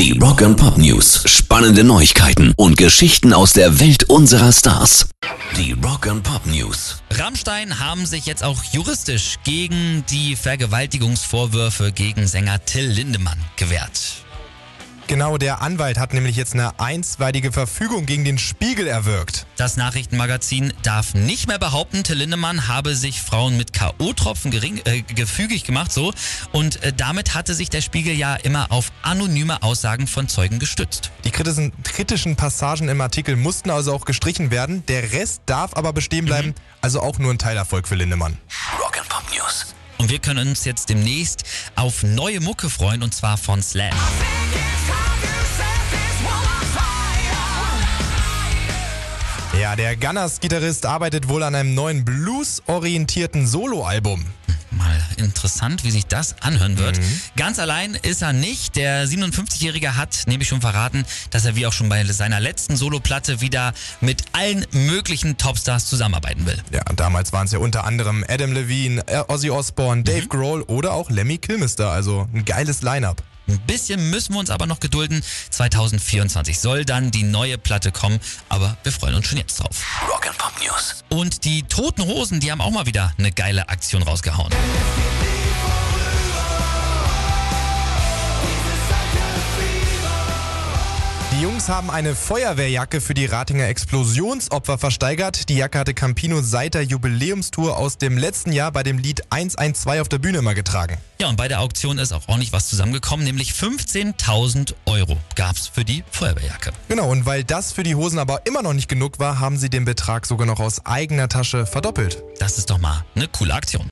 Die Rock and Pop News. Spannende Neuigkeiten und Geschichten aus der Welt unserer Stars. Die Rock and Pop News. Rammstein haben sich jetzt auch juristisch gegen die Vergewaltigungsvorwürfe gegen Sänger Till Lindemann gewehrt. Genau, der Anwalt hat nämlich jetzt eine einstweilige Verfügung gegen den Spiegel erwirkt. Das Nachrichtenmagazin darf nicht mehr behaupten, Till Lindemann habe sich Frauen mit K.O.-Tropfen äh, gefügig gemacht, so. Und äh, damit hatte sich der Spiegel ja immer auf anonyme Aussagen von Zeugen gestützt. Die kritischen, kritischen Passagen im Artikel mussten also auch gestrichen werden. Der Rest darf aber bestehen bleiben, mhm. also auch nur ein Teilerfolg für Lindemann. Rock and Pop News. Und wir können uns jetzt demnächst auf neue Mucke freuen, und zwar von Slam. Ja, der Gunners-Gitarrist arbeitet wohl an einem neuen blues-orientierten Soloalbum. Mal interessant, wie sich das anhören wird. Mhm. Ganz allein ist er nicht. Der 57-Jährige hat nämlich schon verraten, dass er wie auch schon bei seiner letzten Soloplatte wieder mit allen möglichen Topstars zusammenarbeiten will. Ja, damals waren es ja unter anderem Adam Levine, Ozzy Osbourne, Dave mhm. Grohl oder auch Lemmy Kilmister. Also ein geiles Line-up. Ein bisschen müssen wir uns aber noch gedulden. 2024 soll dann die neue Platte kommen, aber wir freuen uns schon jetzt drauf. Rock'n'Pop News. Und die Toten Hosen, die haben auch mal wieder eine geile Aktion rausgehauen. Jungs haben eine Feuerwehrjacke für die Ratinger Explosionsopfer versteigert. Die Jacke hatte Campino seit der Jubiläumstour aus dem letzten Jahr bei dem Lied 112 auf der Bühne immer getragen. Ja, und bei der Auktion ist auch ordentlich was zusammengekommen, nämlich 15.000 Euro gab es für die Feuerwehrjacke. Genau, und weil das für die Hosen aber immer noch nicht genug war, haben sie den Betrag sogar noch aus eigener Tasche verdoppelt. Das ist doch mal eine coole Aktion.